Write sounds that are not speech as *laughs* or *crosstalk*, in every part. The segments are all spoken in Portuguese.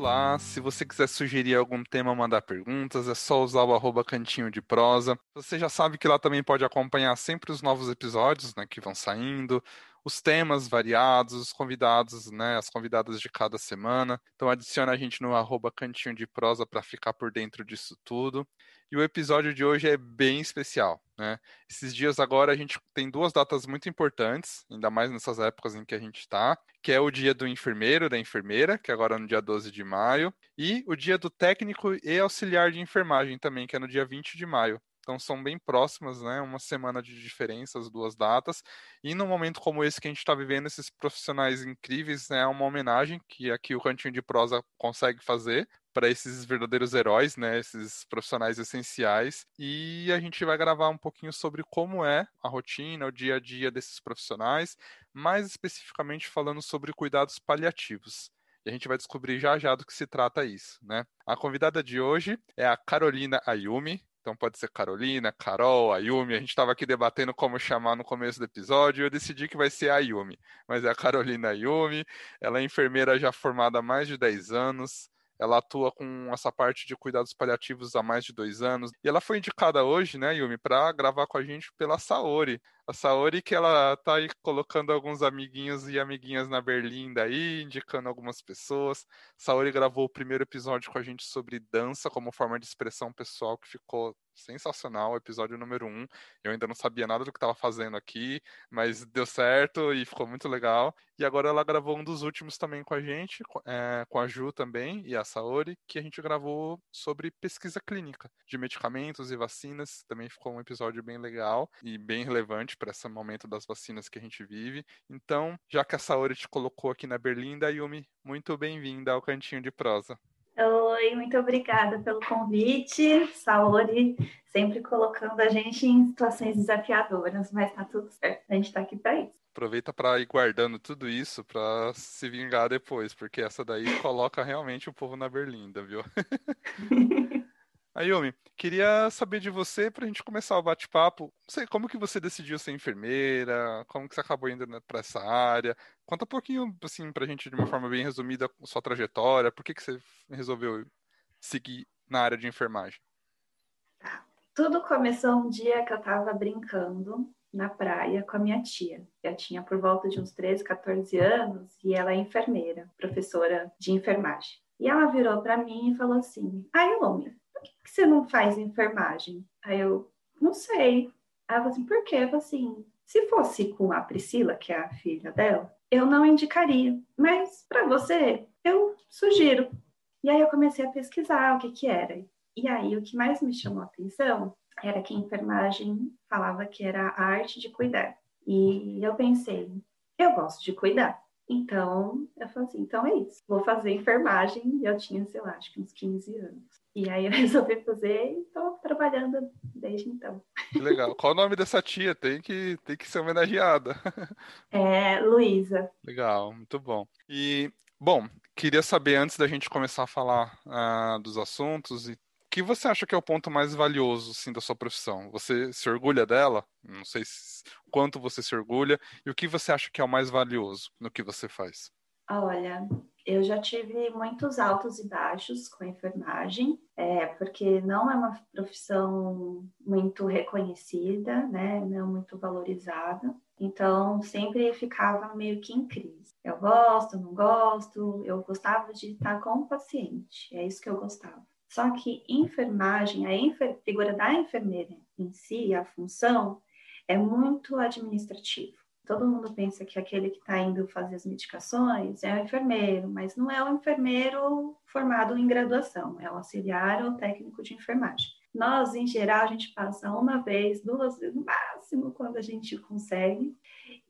Olá, se você quiser sugerir algum tema, mandar perguntas, é só usar o arroba cantinho de prosa. Você já sabe que lá também pode acompanhar sempre os novos episódios né, que vão saindo, os temas variados, os convidados, né, as convidadas de cada semana. Então adicione a gente no arroba cantinho de prosa para ficar por dentro disso tudo. E o episódio de hoje é bem especial, né? Esses dias agora a gente tem duas datas muito importantes, ainda mais nessas épocas em que a gente está, que é o dia do enfermeiro, da enfermeira, que é agora no dia 12 de maio, e o dia do técnico e auxiliar de enfermagem também, que é no dia 20 de maio. Então são bem próximas, né? Uma semana de diferença, as duas datas. E num momento como esse que a gente está vivendo, esses profissionais incríveis, né, é uma homenagem que aqui o Cantinho de Prosa consegue fazer para esses verdadeiros heróis, né, esses profissionais essenciais, e a gente vai gravar um pouquinho sobre como é a rotina, o dia a dia desses profissionais, mais especificamente falando sobre cuidados paliativos. E a gente vai descobrir já já do que se trata isso, né? A convidada de hoje é a Carolina Ayumi, então pode ser Carolina, Carol, Ayumi. A gente estava aqui debatendo como chamar no começo do episódio e eu decidi que vai ser a Ayumi. Mas é a Carolina Ayumi. Ela é enfermeira já formada há mais de 10 anos. Ela atua com essa parte de cuidados paliativos há mais de dois anos. E ela foi indicada hoje, né, Yumi, para gravar com a gente pela Saori. A Saori que ela tá aí colocando alguns amiguinhos e amiguinhas na Berlinda aí, indicando algumas pessoas. Saori gravou o primeiro episódio com a gente sobre dança como forma de expressão pessoal, que ficou sensacional, episódio número um. Eu ainda não sabia nada do que estava fazendo aqui, mas deu certo e ficou muito legal. E agora ela gravou um dos últimos também com a gente, é, com a Ju também e a Saori, que a gente gravou sobre pesquisa clínica de medicamentos e vacinas. Também ficou um episódio bem legal e bem relevante para esse momento das vacinas que a gente vive. Então, já que a Saori te colocou aqui na Berlinda, Yumi, muito bem-vinda ao Cantinho de Prosa. Oi, muito obrigada pelo convite, Saori, sempre colocando a gente em situações desafiadoras, mas tá tudo certo, a gente tá aqui para isso. Aproveita para ir guardando tudo isso para se vingar depois, porque essa daí coloca realmente o povo na berlinda, viu? *laughs* Ayumi, queria saber de você para a gente começar o bate-papo. Como que você decidiu ser enfermeira? Como que você acabou indo para essa área? Conta um pouquinho, assim, para a gente de uma forma bem resumida sua trajetória. Por que que você resolveu seguir na área de enfermagem? Tudo começou um dia que eu estava brincando na praia com a minha tia. Eu tinha por volta de uns 13, 14 anos e ela é enfermeira, professora de enfermagem. E ela virou para mim e falou assim: Ayumi, por que, que você não faz enfermagem? Aí eu, não sei. Aí ela falou assim, por quê? Eu falei assim, se fosse com a Priscila, que é a filha dela, eu não indicaria. Mas para você, eu sugiro. E aí eu comecei a pesquisar o que que era. E aí o que mais me chamou a atenção era que a enfermagem falava que era a arte de cuidar. E eu pensei, eu gosto de cuidar. Então, eu falei assim, então é isso. Vou fazer enfermagem. Eu tinha, sei lá, acho que uns 15 anos. E aí eu *laughs* resolvi fazer e estou trabalhando desde então. Que legal. Qual o nome dessa tia? Tem que, tem que ser homenageada. *laughs* É Luísa. Legal, muito bom. E, bom, queria saber, antes da gente começar a falar uh, dos assuntos, o que você acha que é o ponto mais valioso assim, da sua profissão? Você se orgulha dela? Não sei se, quanto você se orgulha. E o que você acha que é o mais valioso no que você faz? Olha, eu já tive muitos altos e baixos com a enfermagem, é, porque não é uma profissão muito reconhecida, né, não muito valorizada. Então, sempre ficava meio que em crise. Eu gosto, não gosto, eu gostava de estar com o paciente, é isso que eu gostava. Só que enfermagem, a enfer figura da enfermeira em si, a função, é muito administrativa. Todo mundo pensa que aquele que está indo fazer as medicações é o enfermeiro, mas não é o enfermeiro formado em graduação, é o auxiliar ou técnico de enfermagem. Nós, em geral, a gente passa uma vez, duas vezes no máximo, quando a gente consegue,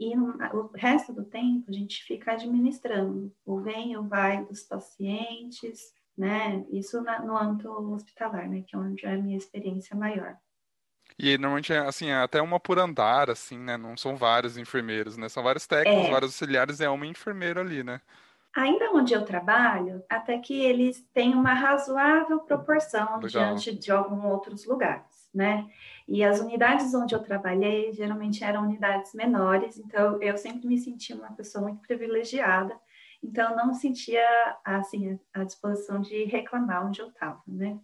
e o resto do tempo a gente fica administrando o vem e o vai dos pacientes, né? Isso no âmbito hospitalar, né? Que é onde é a minha experiência maior. E normalmente é assim, é até uma por andar, assim, né? Não são vários enfermeiros, né? São vários técnicos, é. vários auxiliares, é uma enfermeira ali, né? Ainda onde eu trabalho, até que eles têm uma razoável proporção Legal. diante de alguns outros lugares, né? E as unidades onde eu trabalhei geralmente eram unidades menores, então eu sempre me senti uma pessoa muito privilegiada Então, não sentia, assim, a disposição de reclamar onde eu estava, né?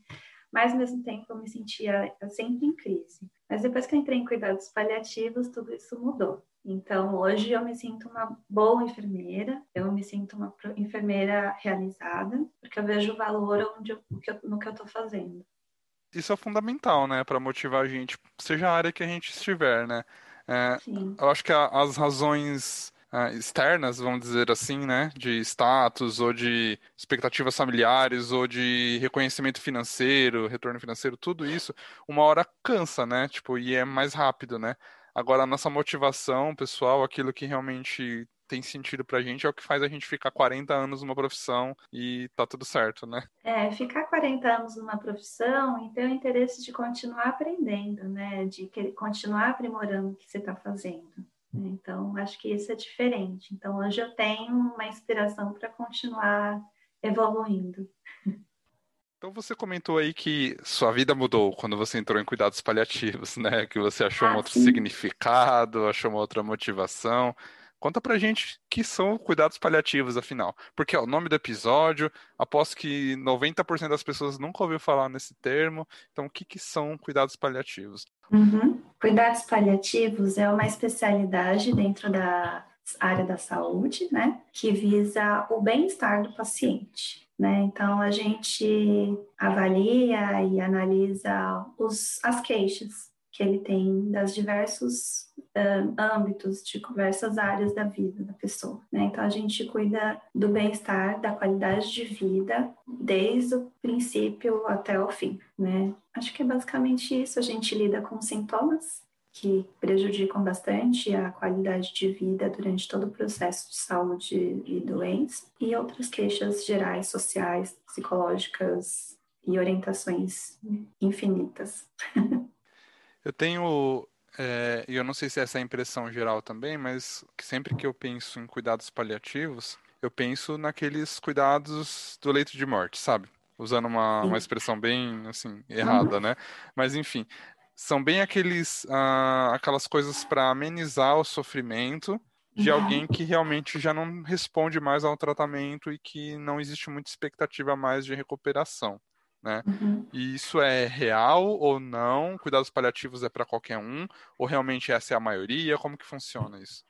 Mas, ao mesmo tempo, eu me sentia sempre em crise. Mas depois que eu entrei em cuidados paliativos, tudo isso mudou. Então, hoje eu me sinto uma boa enfermeira, eu me sinto uma enfermeira realizada, porque eu vejo o valor onde eu, no que eu estou fazendo. Isso é fundamental, né, para motivar a gente, seja a área que a gente estiver, né? É, eu acho que a, as razões externas, vamos dizer assim, né, de status ou de expectativas familiares ou de reconhecimento financeiro, retorno financeiro, tudo isso, uma hora cansa, né? Tipo, e é mais rápido, né? Agora, a nossa motivação pessoal, aquilo que realmente tem sentido pra gente é o que faz a gente ficar 40 anos numa profissão e tá tudo certo, né? É, ficar 40 anos numa profissão e ter o interesse de continuar aprendendo, né? De continuar aprimorando o que você está fazendo. Né? Então, acho que isso é diferente. Então, hoje eu tenho uma inspiração para continuar evoluindo. Então você comentou aí que sua vida mudou quando você entrou em cuidados paliativos, né? Que você achou ah, um outro sim. significado, achou uma outra motivação. Conta pra gente que são cuidados paliativos, afinal. Porque é o nome do episódio, aposto que 90% das pessoas nunca ouviu falar nesse termo. Então, o que, que são cuidados paliativos? Uhum. Cuidados paliativos é uma especialidade dentro da área da saúde, né? Que visa o bem-estar do paciente. Né? Então, a gente avalia e analisa os, as queixas que ele tem das diversos uh, âmbitos, de diversas áreas da vida da pessoa. Né? Então, a gente cuida do bem-estar, da qualidade de vida, desde o princípio até o fim. Né? Acho que é basicamente isso. A gente lida com sintomas que prejudicam bastante a qualidade de vida durante todo o processo de saúde e doença, e outras queixas gerais, sociais, psicológicas e orientações infinitas. *laughs* eu tenho, é, e eu não sei se essa é a impressão geral também, mas sempre que eu penso em cuidados paliativos, eu penso naqueles cuidados do leito de morte, sabe? Usando uma, uma expressão bem, assim, errada, uhum. né? Mas, enfim, são bem aqueles, uh, aquelas coisas para amenizar o sofrimento de uhum. alguém que realmente já não responde mais ao tratamento e que não existe muita expectativa mais de recuperação. Né? Uhum. E isso é real ou não? Cuidados paliativos é para qualquer um? Ou realmente essa é a maioria? Como que funciona isso?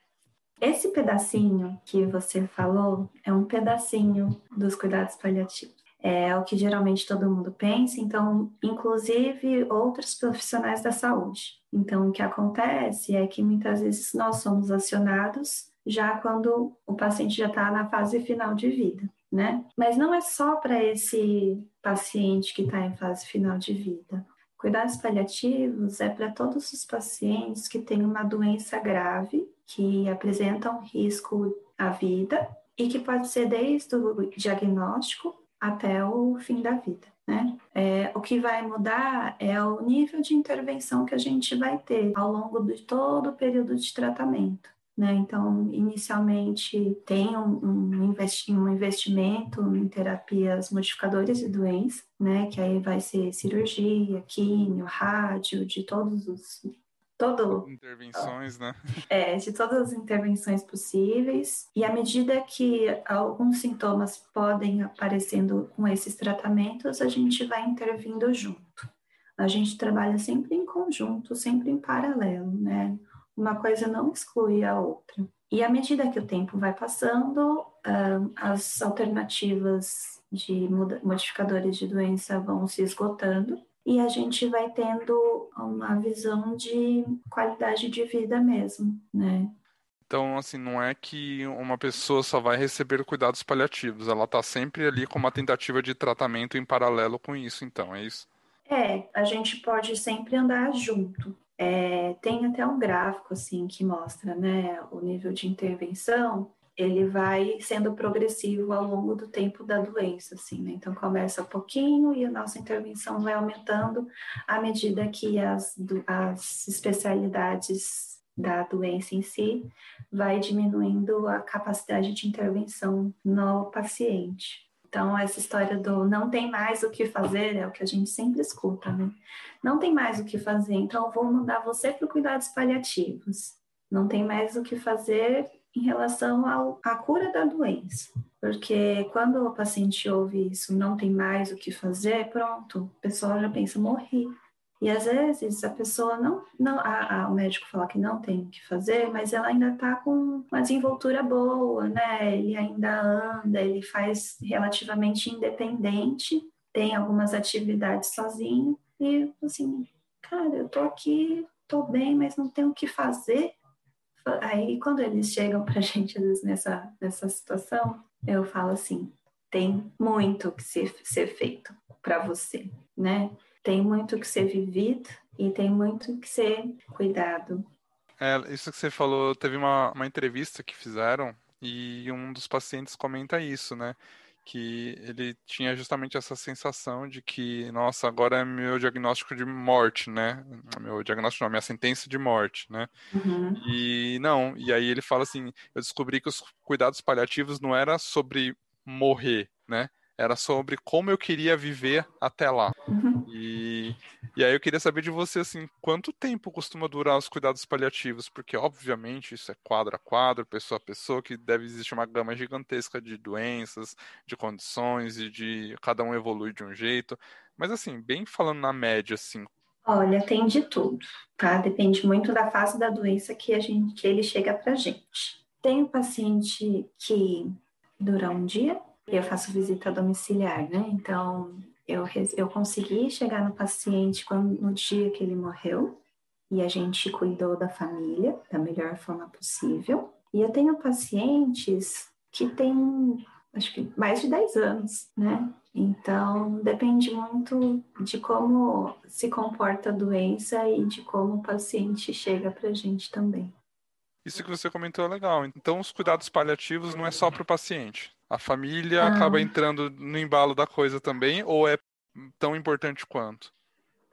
Esse pedacinho que você falou é um pedacinho dos cuidados paliativos é o que geralmente todo mundo pensa, então, inclusive outros profissionais da saúde. Então, o que acontece é que muitas vezes nós somos acionados já quando o paciente já está na fase final de vida, né? Mas não é só para esse paciente que está em fase final de vida. Cuidados paliativos é para todos os pacientes que têm uma doença grave, que apresentam risco à vida e que pode ser desde o diagnóstico até o fim da vida. Né? É, o que vai mudar é o nível de intervenção que a gente vai ter ao longo de todo o período de tratamento. Né? Então, inicialmente, tem um, investi um investimento em terapias modificadoras de doença, né? que aí vai ser cirurgia, químio, rádio, de todos os todo intervenções, né? *laughs* É, de todas as intervenções possíveis. E à medida que alguns sintomas podem aparecendo com esses tratamentos, a gente vai intervindo junto. A gente trabalha sempre em conjunto, sempre em paralelo, né? Uma coisa não exclui a outra. E à medida que o tempo vai passando, as alternativas de modificadores de doença vão se esgotando e a gente vai tendo uma visão de qualidade de vida mesmo, né? Então, assim, não é que uma pessoa só vai receber cuidados paliativos, ela está sempre ali com uma tentativa de tratamento em paralelo com isso, então, é isso? É, a gente pode sempre andar junto. É, tem até um gráfico, assim, que mostra, né, o nível de intervenção ele vai sendo progressivo ao longo do tempo da doença, assim, né? Então começa pouquinho e a nossa intervenção vai aumentando à medida que as, as especialidades da doença em si vai diminuindo a capacidade de intervenção no paciente. Então, essa história do não tem mais o que fazer é o que a gente sempre escuta, né? Não tem mais o que fazer, então eu vou mandar você para cuidados paliativos. Não tem mais o que fazer, em relação ao, à cura da doença. Porque quando o paciente ouve isso, não tem mais o que fazer, pronto, o pessoal já pensa, morri. E às vezes a pessoa não, não a, a, o médico fala que não tem o que fazer, mas ela ainda está com uma desenvoltura boa, né? Ele ainda anda, ele faz relativamente independente, tem algumas atividades sozinho e assim, cara, eu tô aqui, tô bem, mas não tenho o que fazer. Aí quando eles chegam pra *laughs* gente às vezes nessa, nessa situação, eu falo assim, tem muito que ser, ser feito para você, né? Tem muito que ser vivido e tem muito que ser cuidado. É, isso que você falou, teve uma, uma entrevista que fizeram e um dos pacientes comenta isso, né? Que ele tinha justamente essa sensação de que, nossa, agora é meu diagnóstico de morte, né? Meu diagnóstico não, minha sentença de morte, né? Uhum. E não, e aí ele fala assim, eu descobri que os cuidados paliativos não era sobre morrer, né? Era sobre como eu queria viver até lá. Uhum. E, e aí eu queria saber de você, assim, quanto tempo costuma durar os cuidados paliativos? Porque, obviamente, isso é quadro a quadro, pessoa a pessoa, que deve existir uma gama gigantesca de doenças, de condições e de cada um evolui de um jeito. Mas, assim, bem falando na média, assim. Olha, tem de tudo, tá? Depende muito da fase da doença que, a gente, que ele chega pra gente. Tem um paciente que dura um dia, eu faço visita domiciliar, né? Então, eu, eu consegui chegar no paciente quando, no dia que ele morreu e a gente cuidou da família da melhor forma possível. E eu tenho pacientes que têm, acho que mais de 10 anos, né? Então, depende muito de como se comporta a doença e de como o paciente chega para a gente também. Isso que você comentou é legal. Então, os cuidados paliativos não é só para o paciente. A família ah. acaba entrando no embalo da coisa também, ou é tão importante quanto?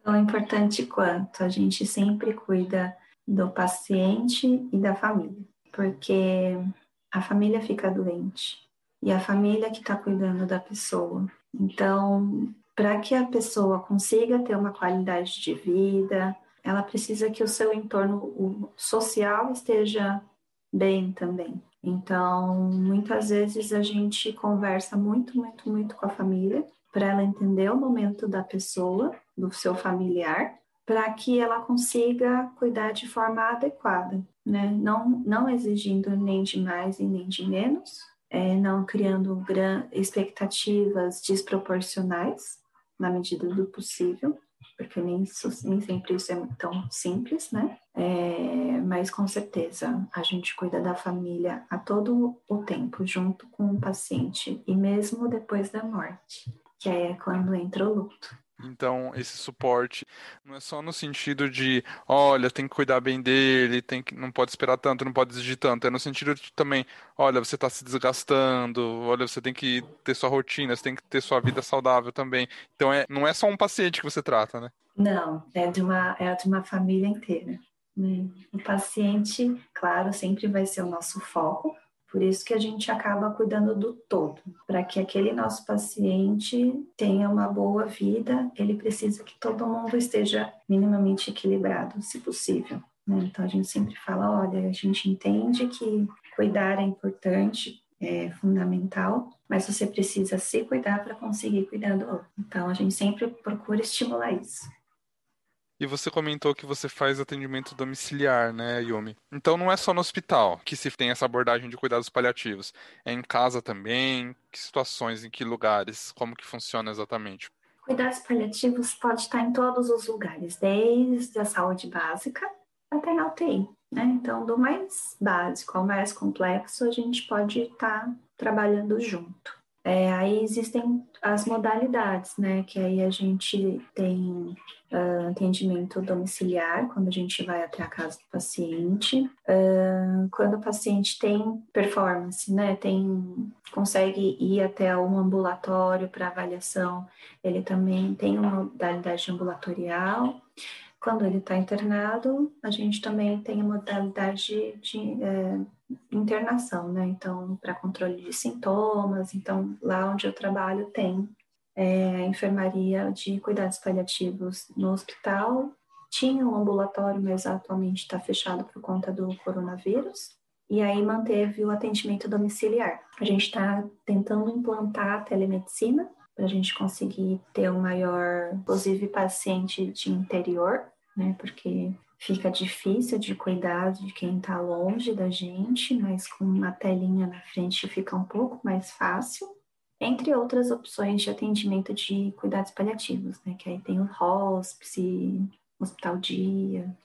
Tão importante quanto. A gente sempre cuida do paciente e da família, porque a família fica doente e a família que está cuidando da pessoa. Então, para que a pessoa consiga ter uma qualidade de vida, ela precisa que o seu entorno social esteja bem também. Então, muitas vezes a gente conversa muito, muito, muito com a família para ela entender o momento da pessoa, do seu familiar, para que ela consiga cuidar de forma adequada, né? Não, não exigindo nem de mais e nem de menos, é, não criando expectativas desproporcionais na medida do possível, porque nem, nem sempre isso é tão simples, né? É, mas com certeza a gente cuida da família a todo o tempo, junto com o paciente, e mesmo depois da morte, que é quando entra o luto. Então, esse suporte não é só no sentido de, olha, tem que cuidar bem dele, tem que, não pode esperar tanto, não pode exigir tanto. É no sentido de também, olha, você está se desgastando, olha, você tem que ter sua rotina, você tem que ter sua vida saudável também. Então, é, não é só um paciente que você trata, né? Não, é de uma, é de uma família inteira. Né? O paciente, claro, sempre vai ser o nosso foco, por isso que a gente acaba cuidando do todo. Para que aquele nosso paciente tenha uma boa vida, ele precisa que todo mundo esteja minimamente equilibrado, se possível. Né? Então a gente sempre fala, olha, a gente entende que cuidar é importante, é fundamental, mas você precisa se cuidar para conseguir cuidar do outro. Então a gente sempre procura estimular isso. E você comentou que você faz atendimento domiciliar, né, Yumi? Então não é só no hospital que se tem essa abordagem de cuidados paliativos. É em casa também? Que situações, em que lugares? Como que funciona exatamente? Cuidados paliativos pode estar em todos os lugares, desde a saúde básica até na UTI, né? Então, do mais básico ao mais complexo, a gente pode estar trabalhando junto. É, aí existem as modalidades, né? Que aí a gente tem uh, atendimento domiciliar, quando a gente vai até a casa do paciente. Uh, quando o paciente tem performance, né? Tem, consegue ir até um ambulatório para avaliação, ele também tem uma modalidade ambulatorial. Quando ele está internado, a gente também tem a modalidade de é, internação, né? Então, para controle de sintomas. Então, lá onde eu trabalho tem é, enfermaria de cuidados paliativos no hospital. Tinha um ambulatório, mas atualmente está fechado por conta do coronavírus. e aí manteve o atendimento domiciliar. A gente está tentando implantar a telemedicina para a gente conseguir ter um maior, inclusive paciente de interior, né? Porque fica difícil de cuidar de quem está longe da gente, mas com uma telinha na frente fica um pouco mais fácil. Entre outras opções de atendimento de cuidados paliativos, né? Que aí tem o hospice, hospital dia,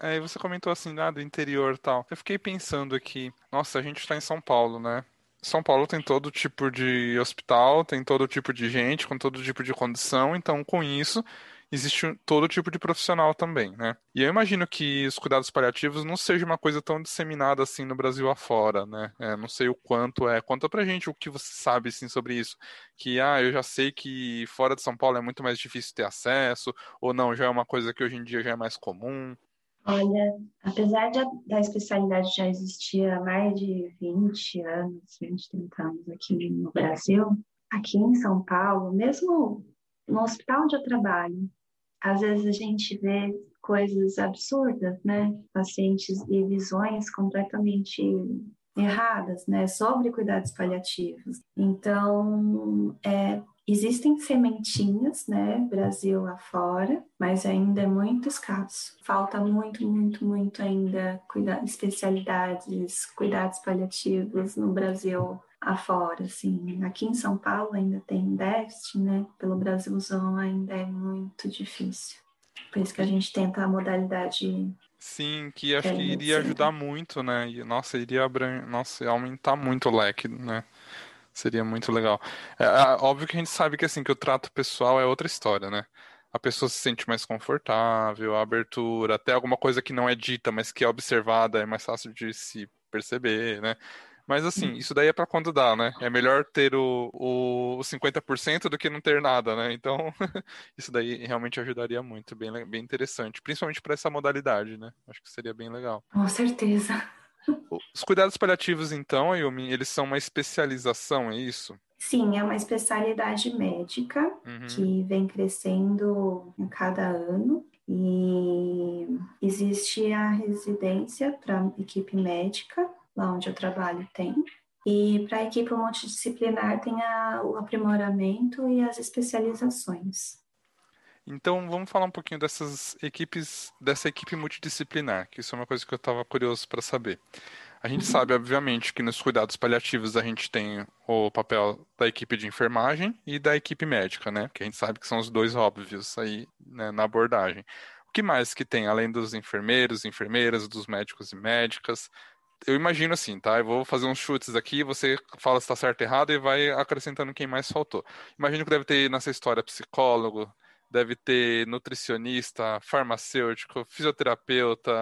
Aí você comentou assim, ah, do interior tal. Eu fiquei pensando aqui, nossa, a gente está em São Paulo, né? São Paulo tem todo tipo de hospital, tem todo tipo de gente, com todo tipo de condição, então com isso existe todo tipo de profissional também, né? E eu imagino que os cuidados paliativos não seja uma coisa tão disseminada assim no Brasil afora, né? É, não sei o quanto é. Conta pra gente o que você sabe assim sobre isso. Que, ah, eu já sei que fora de São Paulo é muito mais difícil ter acesso, ou não, já é uma coisa que hoje em dia já é mais comum. Olha, apesar de, da especialidade já existir há mais de 20 anos, 20, 30 anos aqui no Brasil, aqui em São Paulo, mesmo no hospital onde eu trabalho, às vezes a gente vê coisas absurdas, né? Pacientes e visões completamente erradas, né? Sobre cuidados paliativos. Então, é Existem sementinhas, né, Brasil afora, mas ainda é muito escasso. Falta muito, muito, muito ainda cuidar, especialidades, cuidados paliativos no Brasil afora, assim. Aqui em São Paulo ainda tem déficit, né? Pelo Brasilzão ainda é muito difícil. Por isso que a gente tenta a modalidade Sim, que acho que iria ajudar muito, né? E, nossa, iria abran... nossa, aumentar muito o leque, né? Seria muito legal. É, é, óbvio que a gente sabe que assim, que o trato pessoal é outra história, né? A pessoa se sente mais confortável, a abertura, até alguma coisa que não é dita, mas que é observada, é mais fácil de se perceber, né? Mas assim, isso daí é para quando dá, né? É melhor ter o, o, 50% do que não ter nada, né? Então, *laughs* isso daí realmente ajudaria muito, bem, bem interessante. Principalmente para essa modalidade, né? Acho que seria bem legal. Com certeza. Os cuidados paliativos, então, Ayumi, eles são uma especialização, é isso? Sim, é uma especialidade médica uhum. que vem crescendo a cada ano. E existe a residência para equipe médica, lá onde eu trabalho tem. E para a equipe multidisciplinar tem a, o aprimoramento e as especializações. Então, vamos falar um pouquinho dessas equipes, dessa equipe multidisciplinar, que isso é uma coisa que eu estava curioso para saber. A gente uhum. sabe, obviamente, que nos cuidados paliativos a gente tem o papel da equipe de enfermagem e da equipe médica, né? Que a gente sabe que são os dois óbvios aí né, na abordagem. O que mais que tem, além dos enfermeiros, enfermeiras, dos médicos e médicas? Eu imagino assim, tá? Eu vou fazer uns chutes aqui, você fala se está certo ou errado e vai acrescentando quem mais faltou. Imagino que deve ter nessa história psicólogo, deve ter nutricionista, farmacêutico, fisioterapeuta,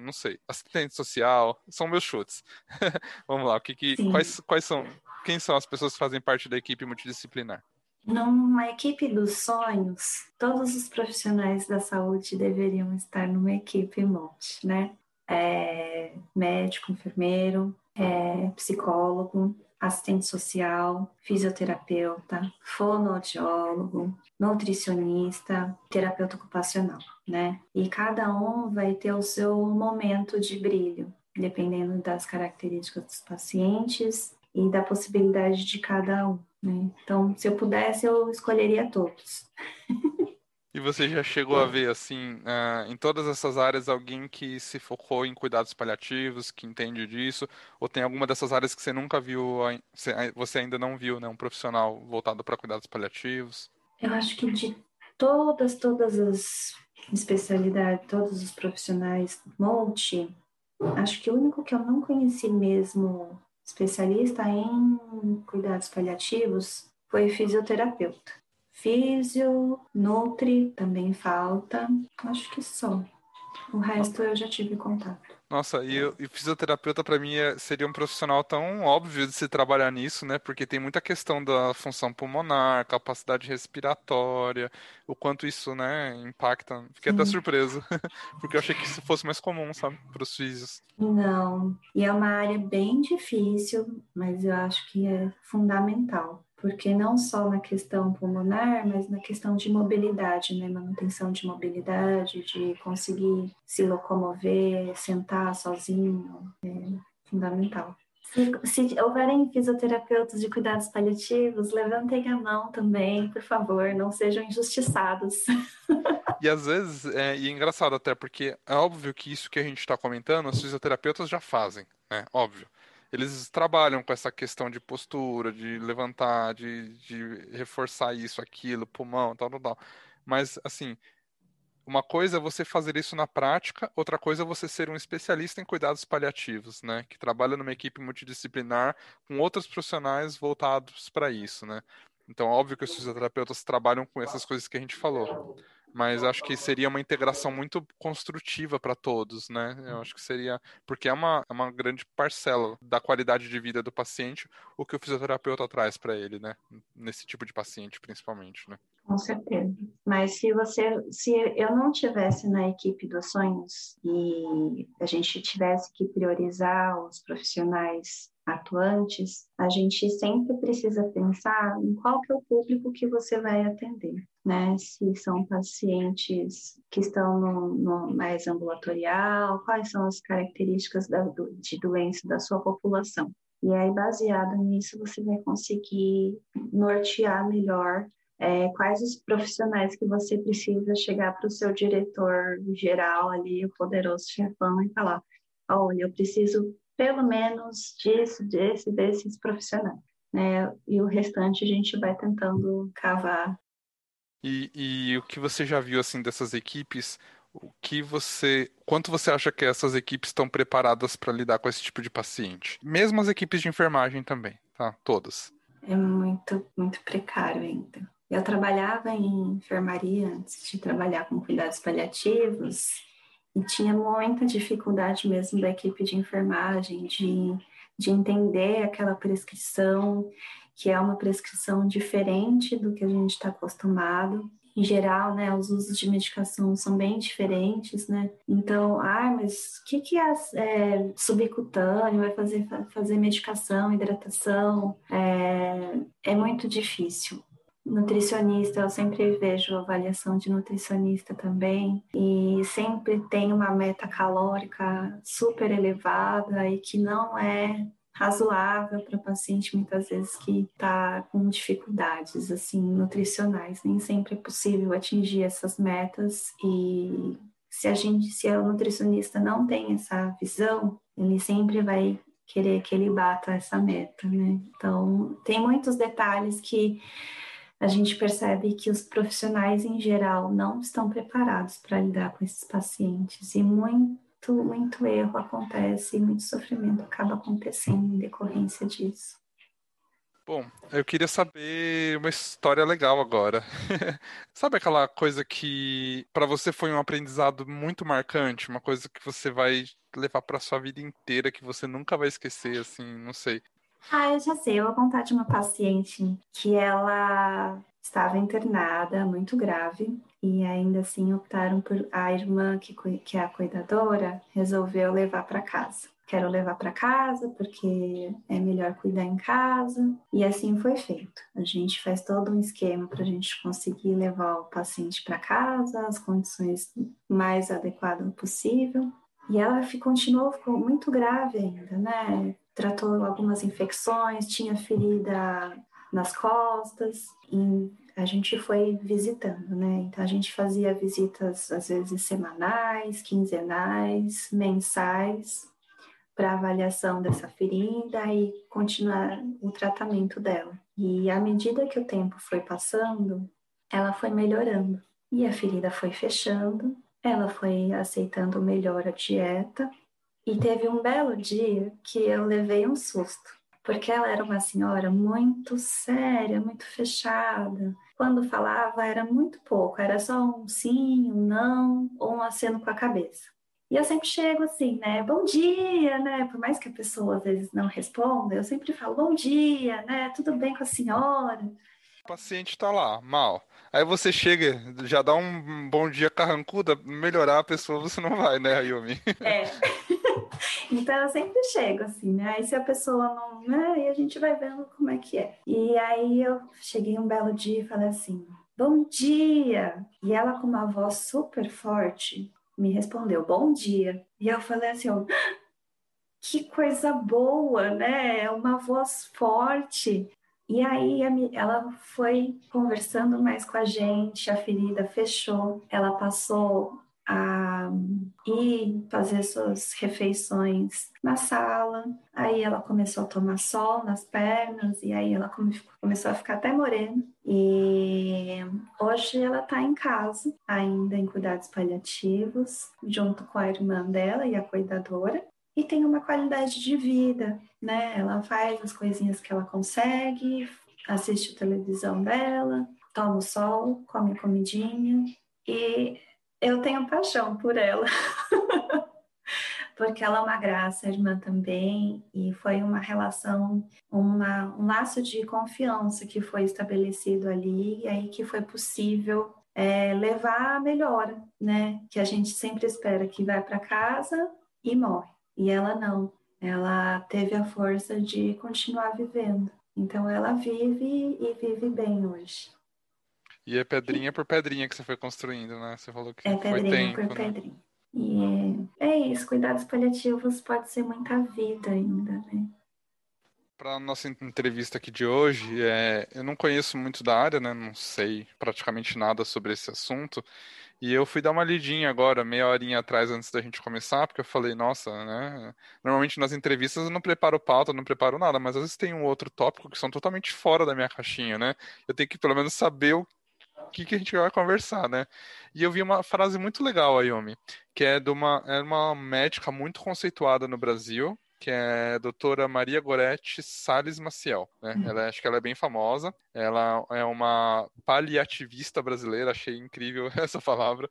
não sei, assistente social, são meus chutes. *laughs* Vamos lá, o que, que quais, quais são, quem são as pessoas que fazem parte da equipe multidisciplinar? Numa equipe dos sonhos, todos os profissionais da saúde deveriam estar numa equipe multi, né? É, médico, enfermeiro, é, psicólogo, assistente social, fisioterapeuta, fonoaudiólogo, nutricionista, terapeuta ocupacional, né? E cada um vai ter o seu momento de brilho, dependendo das características dos pacientes e da possibilidade de cada um. Né? Então, se eu pudesse, eu escolheria todos. *laughs* E você já chegou a ver, assim, uh, em todas essas áreas, alguém que se focou em cuidados paliativos, que entende disso? Ou tem alguma dessas áreas que você nunca viu, você ainda não viu, né? Um profissional voltado para cuidados paliativos? Eu acho que de todas, todas as especialidades, todos os profissionais multi, acho que o único que eu não conheci mesmo especialista em cuidados paliativos foi fisioterapeuta. Físio, Nutri também falta. Acho que só. O resto eu já tive contato. Nossa, e, e fisioterapeuta para mim é, seria um profissional tão óbvio de se trabalhar nisso, né? Porque tem muita questão da função pulmonar, capacidade respiratória, o quanto isso, né, impacta. Fiquei Sim. até surpreso, *laughs* porque eu achei que isso fosse mais comum, sabe, para os físicos. Não, e é uma área bem difícil, mas eu acho que é fundamental porque não só na questão pulmonar, mas na questão de mobilidade, né? Manutenção de mobilidade, de conseguir se locomover, sentar sozinho, é fundamental. Se, se houverem fisioterapeutas de cuidados paliativos, levantem a mão também, por favor, não sejam injustiçados. E às vezes, é, e é engraçado até, porque é óbvio que isso que a gente está comentando, os fisioterapeutas já fazem, né? Óbvio. Eles trabalham com essa questão de postura, de levantar, de, de reforçar isso, aquilo, pulmão, tal, tal, tal. Mas, assim, uma coisa é você fazer isso na prática, outra coisa é você ser um especialista em cuidados paliativos, né? Que trabalha numa equipe multidisciplinar com outros profissionais voltados para isso, né? Então, óbvio que os fisioterapeutas trabalham com essas coisas que a gente falou mas acho que seria uma integração muito construtiva para todos, né? Eu acho que seria, porque é uma, é uma grande parcela da qualidade de vida do paciente o que o fisioterapeuta traz para ele, né? Nesse tipo de paciente, principalmente, né? Com certeza. Mas se você, se eu não tivesse na equipe dos sonhos e a gente tivesse que priorizar os profissionais atuantes, a gente sempre precisa pensar em qual que é o público que você vai atender, né? Se são pacientes que estão no, no mais ambulatorial, quais são as características da, de doença da sua população. E aí, baseado nisso, você vai conseguir nortear melhor é, quais os profissionais que você precisa chegar para o seu diretor geral ali, o poderoso chefão, e falar: olha, eu preciso pelo menos disso, desse, desses profissionais. Né? E o restante a gente vai tentando cavar. E, e o que você já viu assim dessas equipes? O que você, quanto você acha que essas equipes estão preparadas para lidar com esse tipo de paciente? Mesmo as equipes de enfermagem também, tá? Todas. É muito, muito precário ainda. Eu trabalhava em enfermaria antes de trabalhar com cuidados paliativos e tinha muita dificuldade mesmo da equipe de enfermagem de, de entender aquela prescrição, que é uma prescrição diferente do que a gente está acostumado. Em geral, né, os usos de medicação são bem diferentes, né? Então, ah, mas o que, que é, é, subcutâneo? Vai fazer, fazer medicação, hidratação? É, é muito difícil nutricionista, eu sempre vejo avaliação de nutricionista também, e sempre tem uma meta calórica super elevada e que não é razoável para paciente muitas vezes que está com dificuldades assim nutricionais. Nem sempre é possível atingir essas metas e se a gente, se o nutricionista não tem essa visão, ele sempre vai querer que ele bata essa meta, né? Então, tem muitos detalhes que a gente percebe que os profissionais em geral não estão preparados para lidar com esses pacientes e muito, muito erro acontece e muito sofrimento acaba acontecendo em decorrência disso. Bom, eu queria saber uma história legal agora. *laughs* Sabe aquela coisa que para você foi um aprendizado muito marcante, uma coisa que você vai levar para sua vida inteira, que você nunca vai esquecer, assim, não sei. Ah, eu já sei. Eu vou contar de uma paciente que ela estava internada, muito grave, e ainda assim optaram por a irmã que, que é a cuidadora resolveu levar para casa. Quero levar para casa porque é melhor cuidar em casa. E assim foi feito. A gente faz todo um esquema para a gente conseguir levar o paciente para casa, as condições mais adequadas possível. E ela continuou, ficou muito grave ainda, né? Tratou algumas infecções, tinha ferida nas costas e a gente foi visitando, né? Então a gente fazia visitas às vezes semanais, quinzenais, mensais para avaliação dessa ferida e continuar o tratamento dela. E à medida que o tempo foi passando, ela foi melhorando e a ferida foi fechando, ela foi aceitando melhor a dieta e teve um belo dia que eu levei um susto, porque ela era uma senhora muito séria, muito fechada. Quando falava era muito pouco, era só um sim, um não ou um aceno com a cabeça. E eu sempre chego assim, né? Bom dia, né? Por mais que a pessoa às vezes não responda, eu sempre falo bom dia, né? Tudo bem com a senhora? O paciente está lá, mal. Aí você chega, já dá um bom dia carrancuda, melhorar a pessoa você não vai, né, Ayumi? É. *laughs* *laughs* Então eu sempre chego assim, né? Aí se a pessoa não, né? Aí a gente vai vendo como é que é. E aí eu cheguei um belo dia e falei assim: "Bom dia". E ela com uma voz super forte me respondeu: "Bom dia". E eu falei assim: "O que coisa boa, né? É uma voz forte. E aí ela foi conversando mais com a gente, a ferida fechou, ela passou a ir fazer suas refeições na sala. Aí ela começou a tomar sol nas pernas e aí ela começou a ficar até morena. E hoje ela está em casa, ainda em cuidados paliativos, junto com a irmã dela e a cuidadora. E tem uma qualidade de vida, né? Ela faz as coisinhas que ela consegue, assiste a televisão dela, toma o sol, come comidinha. E eu tenho paixão por ela. *laughs* porque ela é uma graça, irmã também, e foi uma relação, uma, um laço de confiança que foi estabelecido ali, e aí que foi possível é, levar a melhora, né? Que a gente sempre espera que vai para casa e morre. E ela não, ela teve a força de continuar vivendo. Então ela vive e vive bem hoje. E é pedrinha por pedrinha que você foi construindo, né? Você falou que é pedrinha tempo, por né? pedrinha. E é, é isso, cuidados paliativos pode ser muita vida ainda, né? Para a nossa entrevista aqui de hoje, é, eu não conheço muito da área, né? Não sei praticamente nada sobre esse assunto. E eu fui dar uma lidinha agora, meia horinha atrás, antes da gente começar, porque eu falei, nossa, né? Normalmente nas entrevistas eu não preparo pauta, não preparo nada, mas às vezes tem um outro tópico que são totalmente fora da minha caixinha, né? Eu tenho que pelo menos saber o que, que a gente vai conversar, né? E eu vi uma frase muito legal, Ayumi, que é de uma, é uma médica muito conceituada no Brasil, que é a doutora Maria Goretti Sales Maciel. Né? Uhum. Ela, acho que ela é bem famosa. Ela é uma paliativista brasileira, achei incrível *laughs* essa palavra.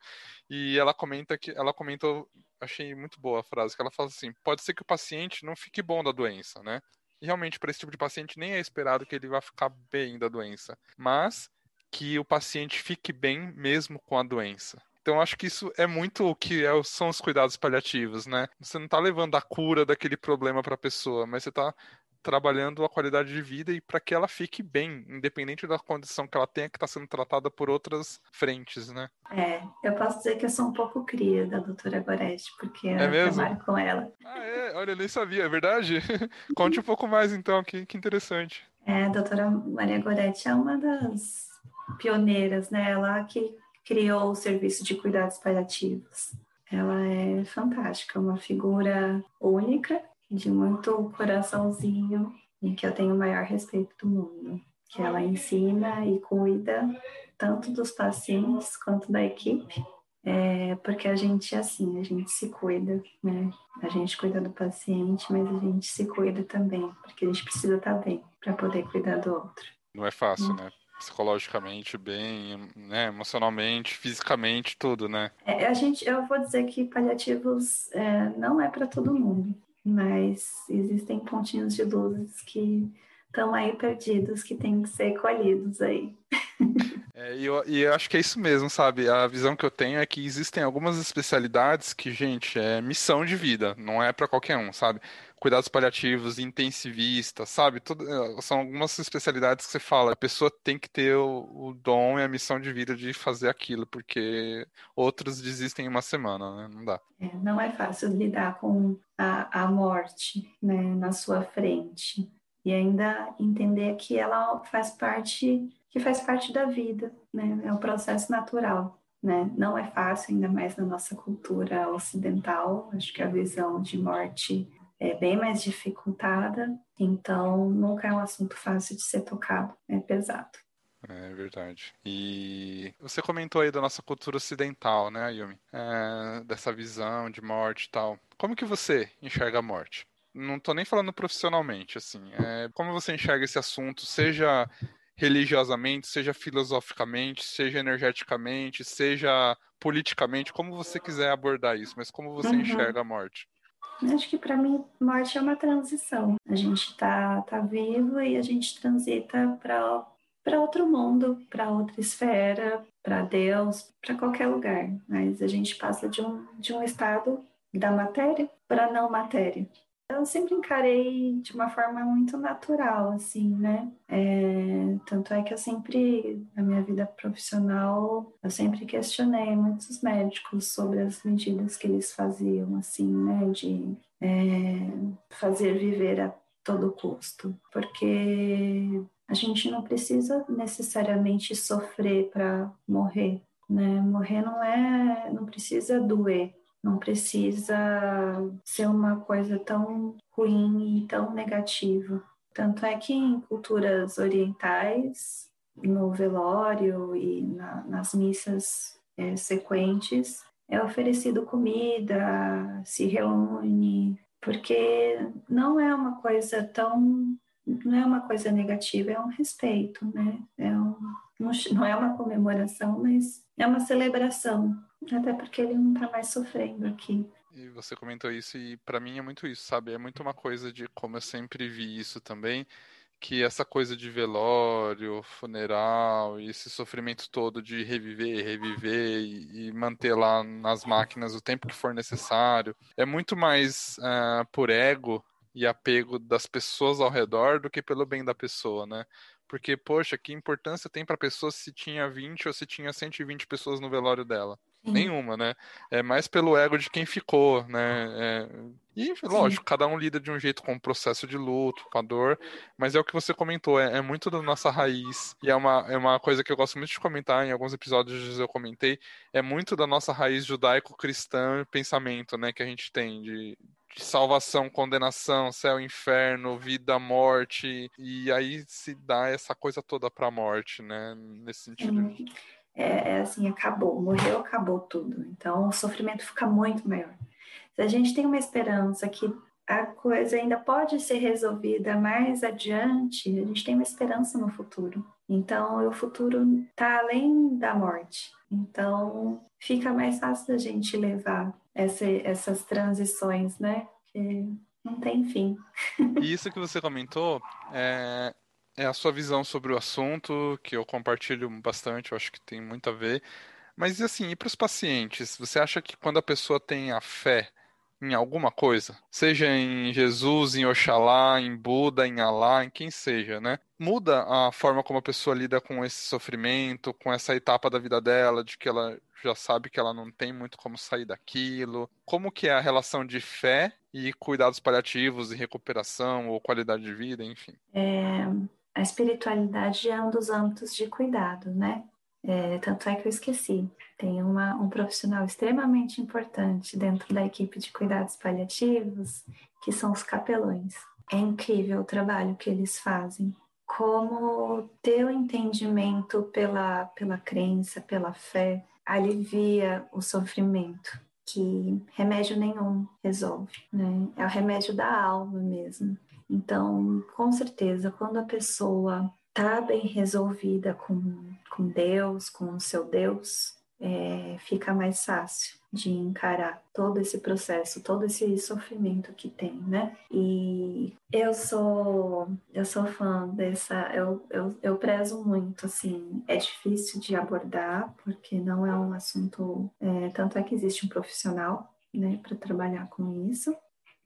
E ela comenta que ela comentou, achei muito boa a frase, que ela fala assim: pode ser que o paciente não fique bom da doença, né? E realmente, para esse tipo de paciente, nem é esperado que ele vá ficar bem da doença. Mas que o paciente fique bem mesmo com a doença. Então, acho que isso é muito o que é, são os cuidados paliativos, né? Você não está levando a cura daquele problema para a pessoa, mas você está trabalhando a qualidade de vida e para que ela fique bem, independente da condição que ela tenha, que está sendo tratada por outras frentes, né? É, eu posso dizer que eu sou um pouco cria da doutora Gorete, porque eu é trabalho com ela. Ah, é? Olha, eu nem sabia, é verdade? *laughs* Conte um pouco mais então, que, que interessante. É, a doutora Maria Gorete é uma das pioneiras, né? Ela que criou o serviço de cuidados paliativos. Ela é fantástica, uma figura única, de muito coraçãozinho e que eu tenho o maior respeito do mundo. Que ela ensina e cuida tanto dos pacientes quanto da equipe, é, porque a gente é assim, a gente se cuida, né? A gente cuida do paciente, mas a gente se cuida também, porque a gente precisa estar bem para poder cuidar do outro. Não é fácil, hum. né? Psicologicamente bem, né, emocionalmente, fisicamente, tudo, né? É, a gente, eu vou dizer que paliativos é, não é para todo mundo, mas existem pontinhos de luzes que estão aí perdidos, que têm que ser colhidos aí. *laughs* É, e, eu, e eu acho que é isso mesmo, sabe? A visão que eu tenho é que existem algumas especialidades que, gente, é missão de vida, não é para qualquer um, sabe? Cuidados paliativos, intensivista, sabe? Tudo, é, são algumas especialidades que você fala, a pessoa tem que ter o, o dom e a missão de vida de fazer aquilo, porque outros desistem em uma semana, né? Não dá. É, não é fácil lidar com a, a morte né, na sua frente. E ainda entender que ela faz parte que faz parte da vida, né? É um processo natural, né? Não é fácil, ainda mais na nossa cultura ocidental. Acho que a visão de morte é bem mais dificultada, então nunca é um assunto fácil de ser tocado, é pesado. É verdade. E você comentou aí da nossa cultura ocidental, né, Yumi? É, dessa visão de morte e tal. Como que você enxerga a morte? Não tô nem falando profissionalmente, assim. É, como você enxerga esse assunto, seja religiosamente, seja filosoficamente, seja energeticamente, seja politicamente, como você quiser abordar isso, mas como você uhum. enxerga a morte? Acho que para mim morte é uma transição. A gente tá tá vivo e a gente transita para para outro mundo, para outra esfera, para Deus, para qualquer lugar. Mas a gente passa de um de um estado da matéria para não matéria. Eu sempre encarei de uma forma muito natural, assim, né? É, tanto é que eu sempre, na minha vida profissional, eu sempre questionei muitos médicos sobre as medidas que eles faziam, assim, né? De é, fazer viver a todo custo, porque a gente não precisa necessariamente sofrer para morrer, né? Morrer não é, não precisa doer, não precisa ser uma coisa tão ruim e tão negativa. Tanto é que em culturas orientais, no velório e na, nas missas é, sequentes, é oferecido comida, se reúne, porque não é uma coisa tão não é uma coisa negativa, é um respeito, né? É um, não é uma comemoração, mas é uma celebração, até porque ele não está mais sofrendo aqui. E você comentou isso e para mim é muito isso, sabe? É muito uma coisa de como eu sempre vi isso também, que essa coisa de velório, funeral e esse sofrimento todo de reviver, reviver e, e manter lá nas máquinas o tempo que for necessário, é muito mais uh, por ego e apego das pessoas ao redor do que pelo bem da pessoa, né? Porque, poxa, que importância tem para a pessoa se tinha 20 ou se tinha 120 pessoas no velório dela? Sim. Nenhuma, né? É mais pelo ego de quem ficou, né? É... E, lógico, Sim. cada um lida de um jeito com o processo de luto, com a dor, mas é o que você comentou, é, é, muito da nossa raiz, e é uma, é uma coisa que eu gosto muito de comentar, em alguns episódios eu comentei, é muito da nossa raiz judaico-cristã pensamento, né, que a gente tem de, de salvação, condenação, céu, inferno, vida, morte, e aí se dá essa coisa toda para a morte, né? Nesse sentido. É, é, assim, acabou, morreu, acabou tudo. Então o sofrimento fica muito maior. Se a gente tem uma esperança que a coisa ainda pode ser resolvida mais adiante, a gente tem uma esperança no futuro. Então, o futuro está além da morte. Então, fica mais fácil da gente levar essa, essas transições, né? Que não tem fim. E isso que você comentou é, é a sua visão sobre o assunto, que eu compartilho bastante, eu acho que tem muito a ver. Mas, assim, e para os pacientes? Você acha que quando a pessoa tem a fé em alguma coisa, seja em Jesus, em Oxalá, em Buda, em Alá, em quem seja, né? Muda a forma como a pessoa lida com esse sofrimento, com essa etapa da vida dela, de que ela já sabe que ela não tem muito como sair daquilo. Como que é a relação de fé e cuidados paliativos e recuperação ou qualidade de vida, enfim? É, a espiritualidade é um dos âmbitos de cuidado, né? É, tanto é que eu esqueci. Tem uma, um profissional extremamente importante dentro da equipe de cuidados paliativos, que são os capelões. É incrível o trabalho que eles fazem. Como ter o entendimento pela, pela crença, pela fé, alivia o sofrimento, que remédio nenhum resolve, né? É o remédio da alma mesmo. Então, com certeza, quando a pessoa está bem resolvida com, com Deus, com o seu Deus, é, fica mais fácil de encarar todo esse processo, todo esse sofrimento que tem, né? E eu sou eu sou fã dessa, eu, eu, eu prezo muito, assim, é difícil de abordar porque não é um assunto, é, tanto é que existe um profissional, né, para trabalhar com isso.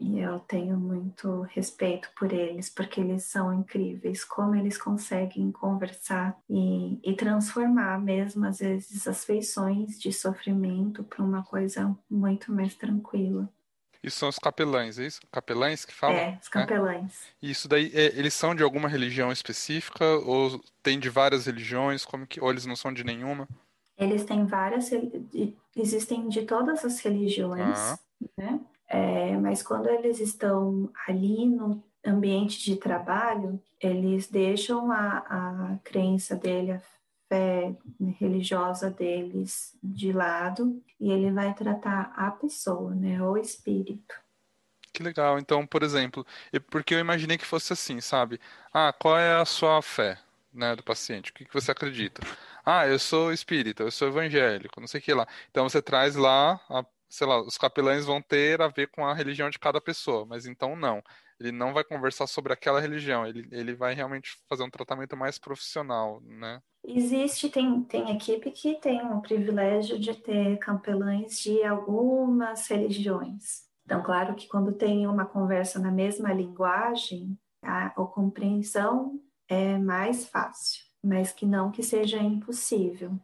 E eu tenho muito respeito por eles, porque eles são incríveis, como eles conseguem conversar e, e transformar mesmo, às vezes, as feições de sofrimento para uma coisa muito mais tranquila. Isso são os capelães, é isso? Capelães que falam? É, os capelães. É? Isso daí, é, eles são de alguma religião específica ou tem de várias religiões? Como que, ou eles não são de nenhuma? Eles têm várias, existem de todas as religiões, ah. né? É, mas quando eles estão ali no ambiente de trabalho, eles deixam a, a crença dele, a fé religiosa deles de lado e ele vai tratar a pessoa, né, o espírito. Que legal. Então, por exemplo, porque eu imaginei que fosse assim, sabe? Ah, qual é a sua fé, né, do paciente? O que, que você acredita? Ah, eu sou espírita, eu sou evangélico, não sei o que lá. Então você traz lá a sei lá, os capelães vão ter a ver com a religião de cada pessoa, mas então não. Ele não vai conversar sobre aquela religião, ele, ele vai realmente fazer um tratamento mais profissional, né? Existe, tem, tem equipe que tem o privilégio de ter capelães de algumas religiões. Então, claro que quando tem uma conversa na mesma linguagem, a, a compreensão é mais fácil, mas que não que seja impossível.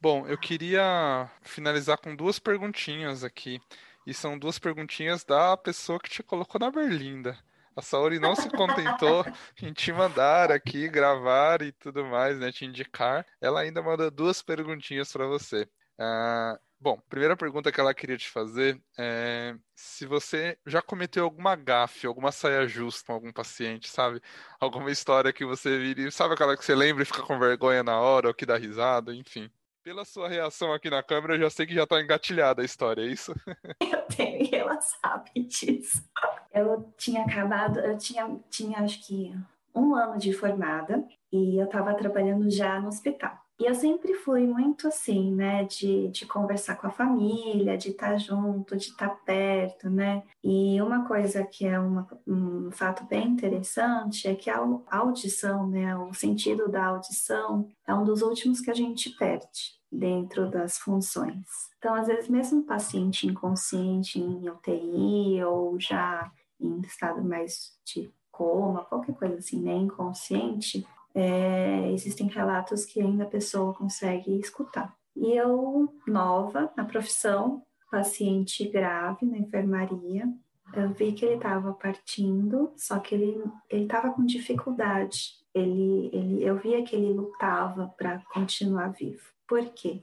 Bom, eu queria finalizar com duas perguntinhas aqui. E são duas perguntinhas da pessoa que te colocou na berlinda. A Saori não se contentou *laughs* em te mandar aqui gravar e tudo mais, né? Te indicar. Ela ainda manda duas perguntinhas para você. Uh, bom, primeira pergunta que ela queria te fazer é se você já cometeu alguma gafe, alguma saia justa com algum paciente, sabe? Alguma história que você vira, sabe aquela que você lembra e fica com vergonha na hora, ou que dá risada, enfim. Pela sua reação aqui na câmera, eu já sei que já tá engatilhada a história, é isso? *laughs* Eu tenho e ela sabe disso. Eu tinha acabado, eu tinha, tinha acho que um ano de formada e eu estava trabalhando já no hospital. E eu sempre fui muito assim, né, de, de conversar com a família, de estar junto, de estar perto, né? E uma coisa que é uma, um fato bem interessante é que a audição, né, o sentido da audição é um dos últimos que a gente perde dentro das funções. Então, às vezes, mesmo paciente inconsciente em UTI ou já em estado mais de coma, qualquer coisa assim, né, inconsciente, é, existem relatos que ainda a pessoa consegue escutar. E eu, nova na profissão, paciente grave na enfermaria, eu vi que ele estava partindo, só que ele estava com dificuldade. Ele, ele, eu via que ele lutava para continuar vivo. Por quê?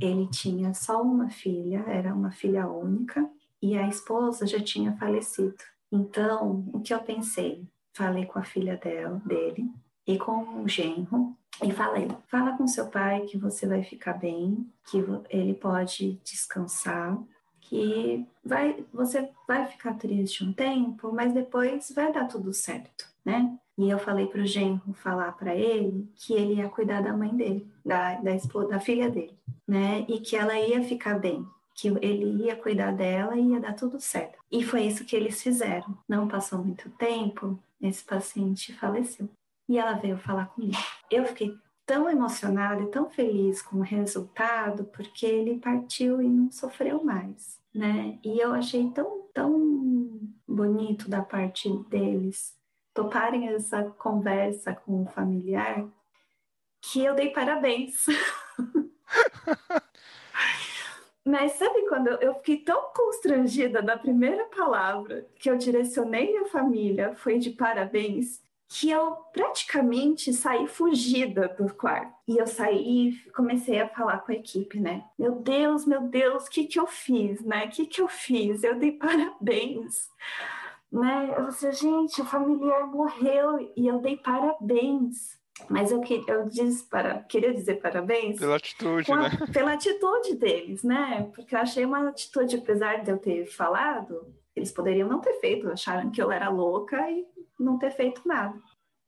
Ele tinha só uma filha, era uma filha única, e a esposa já tinha falecido. Então, o que eu pensei? Falei com a filha dela, dele, e com o genro e falei: fala com seu pai que você vai ficar bem, que ele pode descansar, que vai, você vai ficar triste um tempo, mas depois vai dar tudo certo, né? E eu falei para o genro falar para ele que ele ia cuidar da mãe dele, da, da, esposa, da filha dele, né? E que ela ia ficar bem, que ele ia cuidar dela e ia dar tudo certo. E foi isso que eles fizeram. Não passou muito tempo, esse paciente faleceu e ela veio falar comigo. Eu fiquei tão emocionada e tão feliz com o resultado porque ele partiu e não sofreu mais, né? E eu achei tão tão bonito da parte deles toparem essa conversa com o familiar que eu dei parabéns. *laughs* Mas sabe quando eu fiquei tão constrangida da primeira palavra que eu direcionei a família foi de parabéns que eu praticamente saí fugida do quarto. E eu saí e comecei a falar com a equipe, né? Meu Deus, meu Deus, o que que eu fiz, né? O que que eu fiz? Eu dei *laughs* parabéns, né? Eu disse, gente, o familiar morreu e eu dei parabéns. Mas eu, que, eu disse para, queria dizer parabéns. Pela atitude, a, né? Pela atitude deles, né? Porque eu achei uma atitude, apesar de eu ter falado, eles poderiam não ter feito, acharam que eu era louca e não ter feito nada.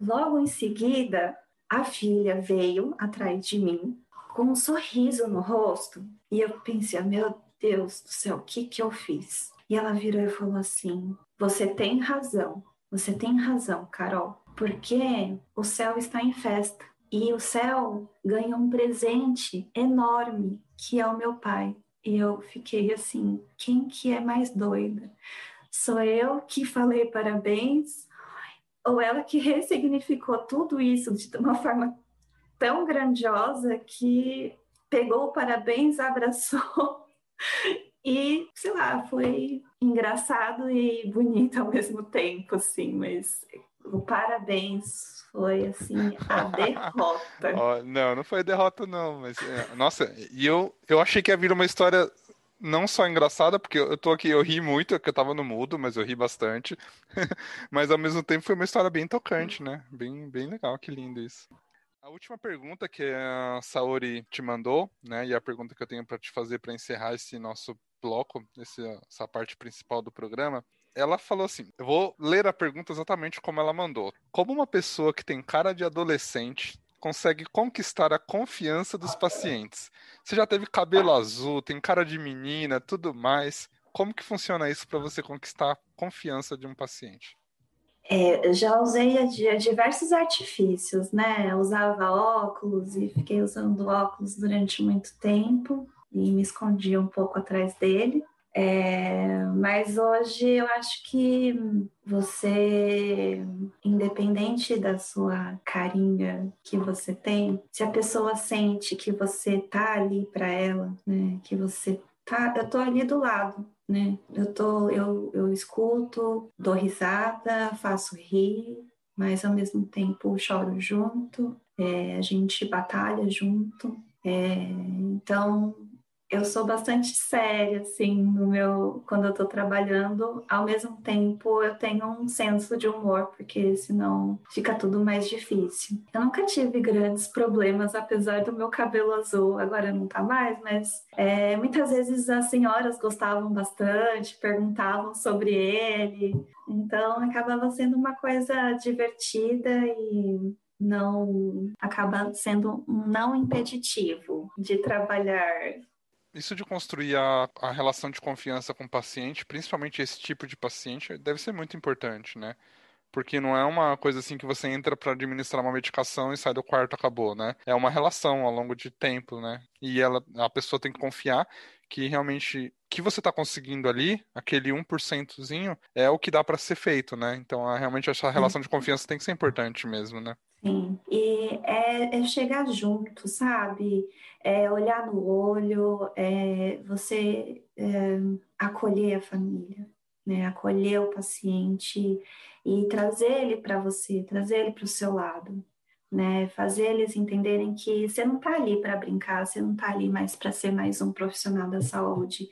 Logo em seguida, a filha veio atrás de mim com um sorriso no rosto e eu pensei, meu Deus do céu, o que que eu fiz? E ela virou e falou assim: Você tem razão, você tem razão, Carol, porque o céu está em festa e o céu ganha um presente enorme que é o meu pai. E eu fiquei assim: quem que é mais doida? Sou eu que falei parabéns ou ela que ressignificou tudo isso de uma forma tão grandiosa que pegou o parabéns, *laughs* abraçou e, sei lá, foi engraçado e bonito ao *laughs* mesmo tempo, assim, mas o parabéns foi assim a *laughs* derrota. oh, não, não foi derrota não, mas é, nossa, e eu eu achei que ia vir uma história não só engraçada, porque eu tô aqui, eu ri muito, porque eu tava no mudo, mas eu ri bastante. *laughs* mas ao mesmo tempo foi uma história bem tocante, né? Bem, bem legal, que lindo isso. A última pergunta que a Saori te mandou, né? E a pergunta que eu tenho para te fazer para encerrar esse nosso bloco, essa parte principal do programa, ela falou assim: eu vou ler a pergunta exatamente como ela mandou. Como uma pessoa que tem cara de adolescente consegue conquistar a confiança dos pacientes. Você já teve cabelo azul, tem cara de menina, tudo mais. Como que funciona isso para você conquistar a confiança de um paciente? É, já usei diversos artifícios, né? Usava óculos e fiquei usando óculos durante muito tempo e me escondia um pouco atrás dele. É, mas hoje eu acho que você, independente da sua carinha que você tem, se a pessoa sente que você tá ali para ela, né, que você tá, eu tô ali do lado, né? Eu tô, eu, eu escuto, dou risada, faço rir, mas ao mesmo tempo choro junto, é, a gente batalha junto. É, então eu sou bastante séria, assim, no meu, quando eu estou trabalhando, ao mesmo tempo eu tenho um senso de humor, porque senão fica tudo mais difícil. Eu nunca tive grandes problemas, apesar do meu cabelo azul, agora não tá mais, mas é, muitas vezes as senhoras gostavam bastante, perguntavam sobre ele, então acabava sendo uma coisa divertida e não acaba sendo não impeditivo de trabalhar isso de construir a, a relação de confiança com o paciente, principalmente esse tipo de paciente, deve ser muito importante, né? Porque não é uma coisa assim que você entra para administrar uma medicação e sai do quarto acabou, né? É uma relação ao longo de tempo, né? E ela, a pessoa tem que confiar que realmente que você está conseguindo ali, aquele 1%zinho, é o que dá para ser feito, né? Então, realmente essa relação de confiança tem que ser importante mesmo, né? Sim, e é, é chegar junto, sabe? É olhar no olho, é você é, acolher a família, né? Acolher o paciente e trazer ele para você, trazer ele para o seu lado né? Fazer eles entenderem que você não está ali para brincar, você não está ali mais para ser mais um profissional da saúde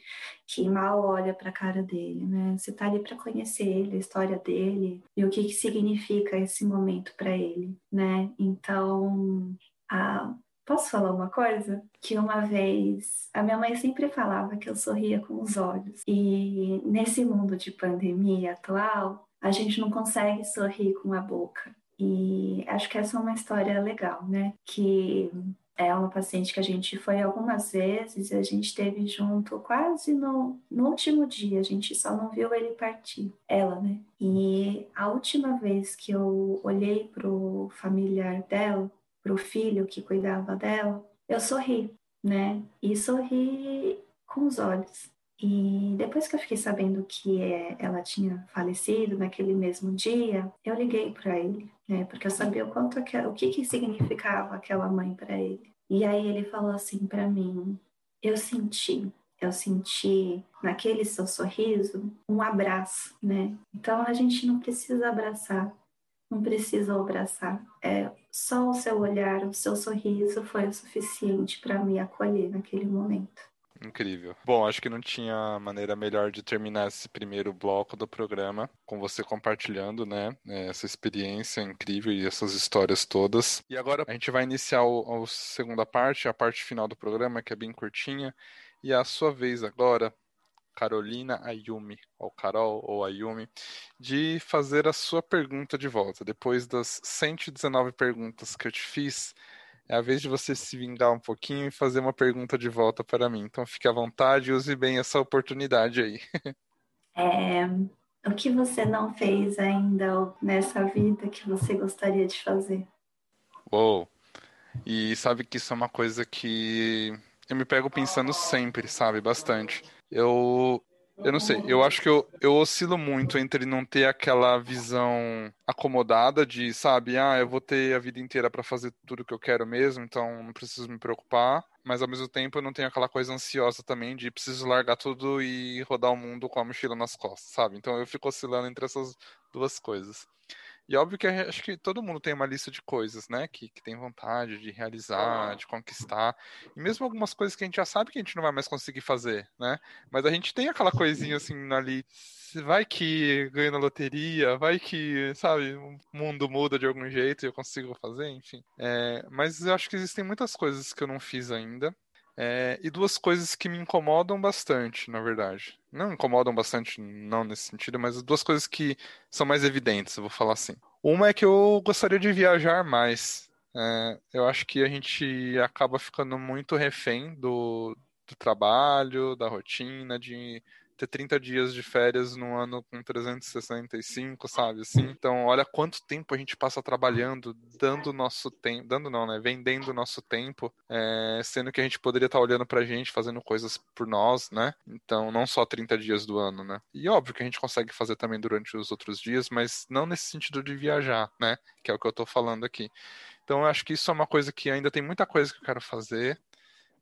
que mal olha para a cara dele, né? Você está ali para conhecer ele, a história dele e o que, que significa esse momento para ele, né? Então, a... posso falar uma coisa? Que uma vez a minha mãe sempre falava que eu sorria com os olhos e nesse mundo de pandemia atual a gente não consegue sorrir com a boca e acho que essa é uma história legal, né? Que é uma paciente que a gente foi algumas vezes e a gente teve junto quase no, no último dia, a gente só não viu ele partir, ela, né? E a última vez que eu olhei pro familiar dela, pro filho que cuidava dela, eu sorri, né? E sorri com os olhos. E depois que eu fiquei sabendo que é, ela tinha falecido naquele mesmo dia, eu liguei para ele, né? Porque eu sabia o quanto o que, que significava aquela mãe para ele. E aí ele falou assim para mim: eu senti, eu senti naquele seu sorriso um abraço, né? Então a gente não precisa abraçar, não precisa abraçar. É só o seu olhar, o seu sorriso foi o suficiente para me acolher naquele momento. Incrível. Bom, acho que não tinha maneira melhor de terminar esse primeiro bloco do programa com você compartilhando, né, essa experiência incrível e essas histórias todas. E agora a gente vai iniciar a segunda parte, a parte final do programa, que é bem curtinha. E é a sua vez agora, Carolina Ayumi, ou Carol ou Ayumi, de fazer a sua pergunta de volta. Depois das 119 perguntas que eu te fiz, é a vez de você se vingar um pouquinho e fazer uma pergunta de volta para mim. Então fique à vontade e use bem essa oportunidade aí. *laughs* É, o que você não fez ainda nessa vida que você gostaria de fazer? Uou! E sabe que isso é uma coisa que eu me pego pensando sempre, sabe? Bastante. Eu eu não sei, eu acho que eu, eu oscilo muito entre não ter aquela visão acomodada de, sabe, ah, eu vou ter a vida inteira para fazer tudo que eu quero mesmo, então não preciso me preocupar, mas ao mesmo tempo eu não tenho aquela coisa ansiosa também de preciso largar tudo e rodar o mundo com a mochila nas costas, sabe? Então eu fico oscilando entre essas duas coisas. E óbvio que acho que todo mundo tem uma lista de coisas, né? Que, que tem vontade de realizar, de conquistar. E mesmo algumas coisas que a gente já sabe que a gente não vai mais conseguir fazer, né? Mas a gente tem aquela coisinha assim ali. Vai que ganha na loteria, vai que, sabe, o mundo muda de algum jeito e eu consigo fazer, enfim. É, mas eu acho que existem muitas coisas que eu não fiz ainda. É, e duas coisas que me incomodam bastante, na verdade. Não incomodam bastante, não nesse sentido, mas duas coisas que são mais evidentes, eu vou falar assim. Uma é que eu gostaria de viajar mais. É, eu acho que a gente acaba ficando muito refém do, do trabalho, da rotina, de ter 30 dias de férias no ano com 365, sabe? Assim, então, olha quanto tempo a gente passa trabalhando, dando nosso tempo, dando não, né? Vendendo nosso tempo, é, sendo que a gente poderia estar olhando pra gente, fazendo coisas por nós, né? Então, não só 30 dias do ano, né? E óbvio que a gente consegue fazer também durante os outros dias, mas não nesse sentido de viajar, né? Que é o que eu tô falando aqui. Então, eu acho que isso é uma coisa que ainda tem muita coisa que eu quero fazer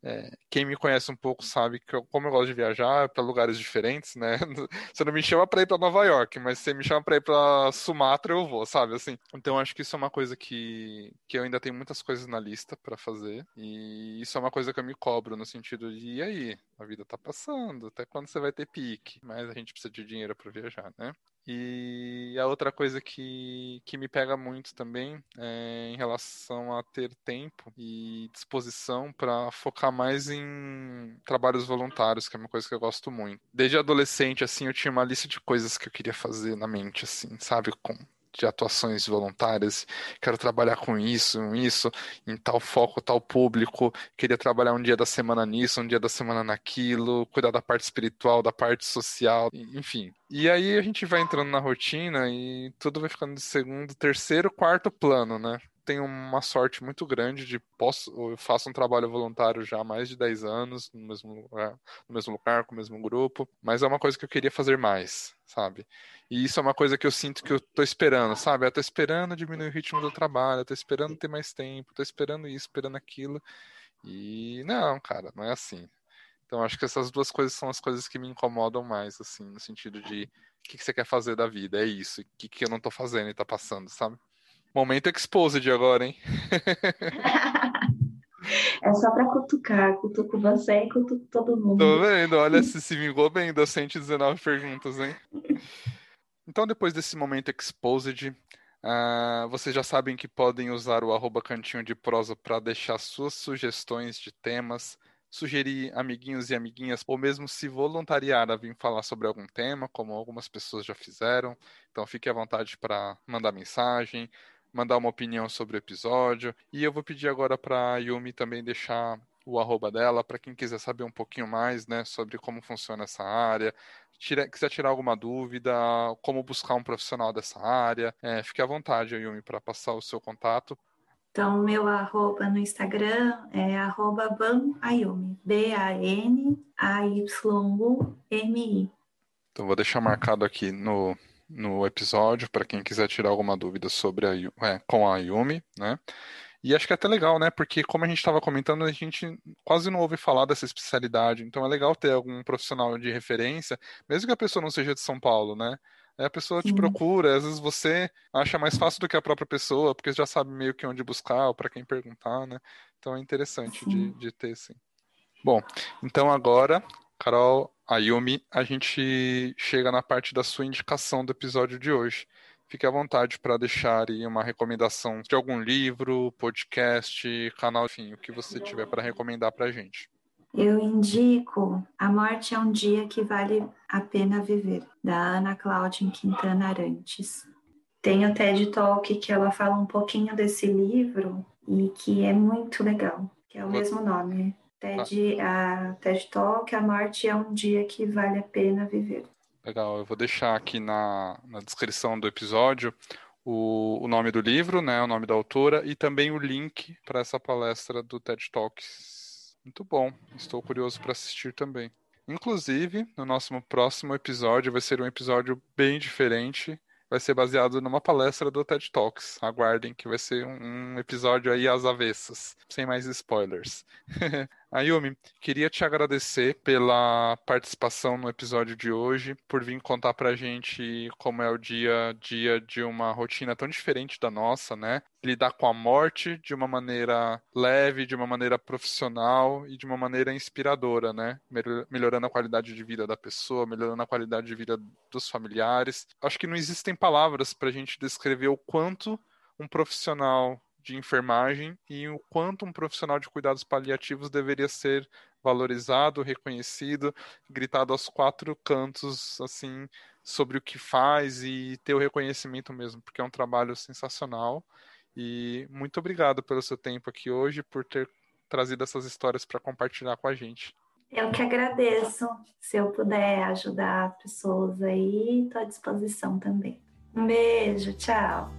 É, quem me conhece um pouco sabe que eu, como eu gosto de viajar para lugares diferentes, né? *laughs* Você não me chama para ir para Nova York, mas você me chama para ir para Sumatra, eu vou, sabe assim. Então acho que isso é uma coisa que, que eu ainda tenho muitas coisas na lista para fazer e isso é uma coisa que eu me cobro no sentido de e aí, a vida tá passando, até quando você vai ter pique? Mas a gente precisa de dinheiro para viajar, né? E a outra coisa que, que me pega muito também é em relação a ter tempo e disposição para focar mais em trabalhos voluntários, que é uma coisa que eu gosto muito. Desde adolescente, assim, eu tinha uma lista de coisas que eu queria fazer na mente, assim, sabe? Com de atuações voluntárias, quero trabalhar com isso, isso, em tal foco, tal público, queria trabalhar um dia da semana nisso, um dia da semana naquilo, cuidar da parte espiritual, da parte social, enfim. E aí a gente vai entrando na rotina e tudo vai ficando de segundo, terceiro, quarto plano, né? Tenho uma sorte muito grande de posso, eu faço um trabalho voluntário já há mais de 10 anos no mesmo lugar, no mesmo lugar, com o mesmo grupo, mas é uma coisa que eu queria fazer mais, sabe? E isso é uma coisa que eu sinto que eu tô esperando, sabe? Eu tô esperando diminuir o ritmo do trabalho, eu tô esperando ter mais tempo, tô esperando isso, esperando aquilo. E não, cara, não é assim. Então acho que essas duas coisas são as coisas que me incomodam mais, assim, no sentido de o que, que você quer fazer da vida? É isso. O que, que eu não tô fazendo e tá passando, sabe? Momento exposed agora, hein? *laughs* É só para cutucar, cutuco você e cutuco todo mundo. Tô vendo, olha, se se vingou bem das 119 perguntas, hein? Então, depois desse momento exposed, uh, vocês já sabem que podem usar o arroba cantinho de prosa para deixar suas sugestões de temas, sugerir amiguinhos e amiguinhas, ou mesmo se voluntariar a vir falar sobre algum tema, como algumas pessoas já fizeram. Então, fique à vontade para mandar mensagem, mandar uma opinião sobre o episódio. E eu vou pedir agora para a Yumi também deixar o arroba dela para quem quiser saber um pouquinho mais, né, sobre como funciona essa área, tira, quiser tirar alguma dúvida, como buscar um profissional dessa área, é, fique à vontade, Yumi, para passar o seu contato. Então, meu arroba no Instagram é arroba banayumi, B-A-N-A-Y-U-M-I. Então, vou deixar marcado aqui no, no episódio para quem quiser tirar alguma dúvida sobre a, é, com a Yumi, né? E acho que é até legal, né? Porque como a gente estava comentando, a gente quase não ouve falar dessa especialidade. Então é legal ter algum profissional de referência, mesmo que a pessoa não seja de São Paulo, né? Aí a pessoa te procura, às vezes você acha mais fácil do que a própria pessoa, porque já sabe meio que onde buscar ou para quem perguntar, né? Então é interessante de, de ter, sim. Bom, então agora Carol, Ayumi, a gente chega na parte da sua indicação do episódio de hoje. Fique à vontade para deixar aí uma recomendação de algum livro, podcast, canal, enfim, o que você tiver para recomendar para a gente. Eu indico A Morte é um Dia que Vale a Pena Viver, da Ana Cláudia Quintana Arantes. Tem o TED Talk que ela fala um pouquinho desse livro e que é muito legal, que é o mesmo nome, TED, a TED Talk, A Morte é um Dia que Vale a Pena Viver. Legal, eu vou deixar aqui na, na descrição do episódio o, o nome do livro, né, o nome da autora e também o link para essa palestra do TED Talks. Muito bom, estou curioso para assistir também. Inclusive, no nosso próximo episódio vai ser um episódio bem diferente. Vai ser baseado numa palestra do TED Talks. Aguardem que vai ser um episódio aí às avessas, sem mais spoilers. *laughs* Ayumi, queria te agradecer pela participação no episódio de hoje, por vir contar pra gente como é o dia a dia de uma rotina tão diferente da nossa, né? Lidar com a morte de uma maneira leve, de uma maneira profissional e de uma maneira inspiradora, né? Melhorando a qualidade de vida da pessoa, melhorando a qualidade de vida dos familiares. Acho que não existem palavras pra gente descrever o quanto um profissional de enfermagem e o quanto um profissional de cuidados paliativos deveria ser valorizado, reconhecido, gritado aos quatro cantos, assim, sobre o que faz e ter o reconhecimento mesmo, porque é um trabalho sensacional. E muito obrigado pelo seu tempo aqui hoje, por ter trazido essas histórias para compartilhar com a gente. Eu que agradeço. Se eu puder ajudar pessoas aí, estou à disposição também. Um beijo, tchau.